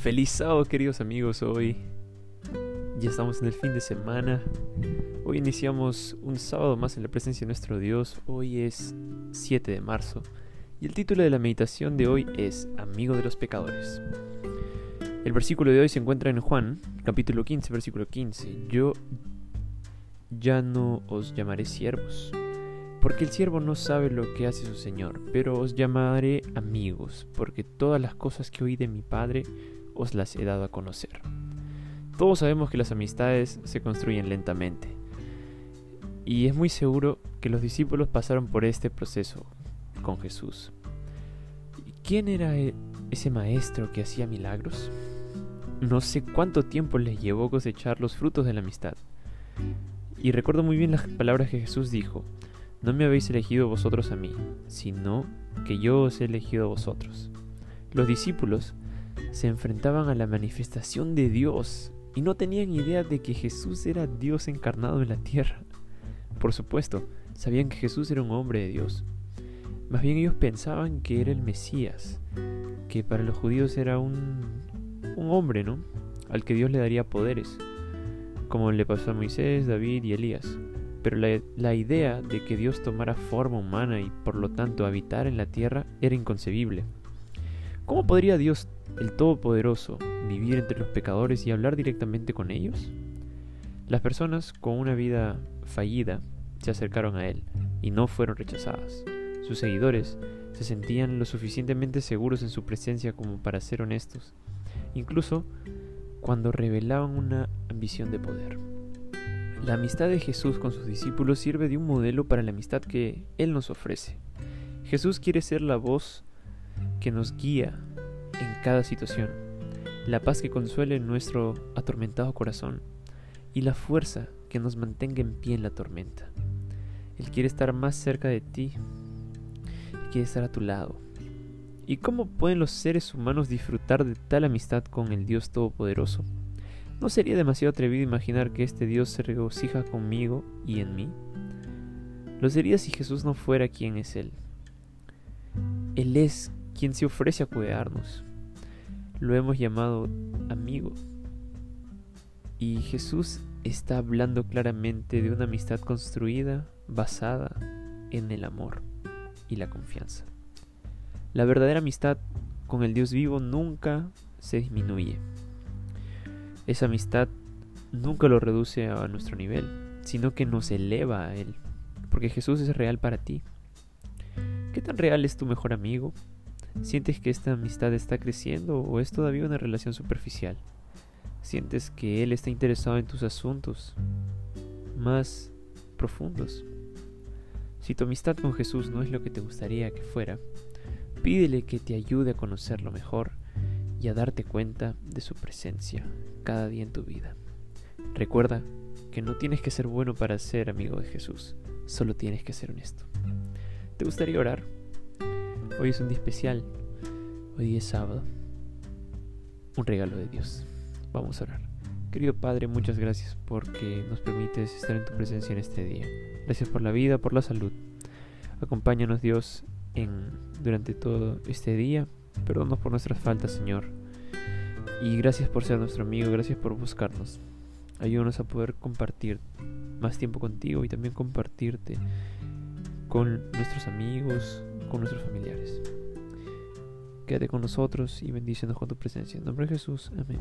Feliz sábado queridos amigos, hoy ya estamos en el fin de semana, hoy iniciamos un sábado más en la presencia de nuestro Dios, hoy es 7 de marzo y el título de la meditación de hoy es Amigo de los Pecadores. El versículo de hoy se encuentra en Juan, capítulo 15, versículo 15. Yo ya no os llamaré siervos, porque el siervo no sabe lo que hace su Señor, pero os llamaré amigos, porque todas las cosas que oí de mi Padre os las he dado a conocer. Todos sabemos que las amistades se construyen lentamente, y es muy seguro que los discípulos pasaron por este proceso con Jesús. ¿Quién era e-, ese maestro que hacía milagros? No sé cuánto tiempo les llevó cosechar los frutos de la amistad. Y recuerdo muy bien las palabras que Jesús dijo, no me habéis elegido vosotros a mí, sino que yo os he elegido a vosotros. Los discípulos se enfrentaban a la manifestación de Dios y no tenían idea de que Jesús era Dios encarnado en la tierra. Por supuesto, sabían que Jesús era un hombre de Dios. Más bien ellos pensaban que era el Mesías, que para los judíos era un, un hombre, ¿no? Al que Dios le daría poderes, como le pasó a Moisés, David y Elías. Pero la, la idea de que Dios tomara forma humana y por lo tanto habitar en la tierra era inconcebible. ¿Cómo podría Dios el Todopoderoso vivir entre los pecadores y hablar directamente con ellos? Las personas con una vida fallida se acercaron a Él y no fueron rechazadas. Sus seguidores se sentían lo suficientemente seguros en su presencia como para ser honestos, incluso cuando revelaban una ambición de poder. La amistad de Jesús con sus discípulos sirve de un modelo para la amistad que Él nos ofrece. Jesús quiere ser la voz que nos guía en cada situación, la paz que consuele nuestro atormentado corazón y la fuerza que nos mantenga en pie en la tormenta. Él quiere estar más cerca de ti, quiere estar a tu lado. ¿Y cómo pueden los seres humanos disfrutar de tal amistad con el Dios Todopoderoso? ¿No sería demasiado atrevido imaginar que este Dios se regocija conmigo y en mí? Lo sería si Jesús no fuera quien es Él. Él es quien se ofrece a cuidarnos. Lo hemos llamado amigo. Y Jesús está hablando claramente de una amistad construida, basada en el amor y la confianza. La verdadera amistad con el Dios vivo nunca se disminuye. Esa amistad nunca lo reduce a nuestro nivel, sino que nos eleva a Él, porque Jesús es real para ti. ¿Qué tan real es tu mejor amigo? ¿Sientes que esta amistad está creciendo o es todavía una relación superficial? ¿Sientes que Él está interesado en tus asuntos más profundos? Si tu amistad con Jesús no es lo que te gustaría que fuera, pídele que te ayude a conocerlo mejor y a darte cuenta de su presencia cada día en tu vida. Recuerda que no tienes que ser bueno para ser amigo de Jesús, solo tienes que ser honesto. ¿Te gustaría orar? Hoy es un día especial. Hoy es sábado. Un regalo de Dios. Vamos a orar. Querido Padre, muchas gracias porque nos permites estar en tu presencia en este día. Gracias por la vida, por la salud. Acompáñanos Dios durante todo este día. Perdónanos por nuestras faltas, Señor. Y gracias por ser nuestro amigo, gracias por buscarnos. Ayúdanos a poder compartir más tiempo contigo y también compartirte con nuestros amigos, con nuestros familiares. Quédate con nosotros y bendícenos con tu presencia. En nombre de Jesús. Amén.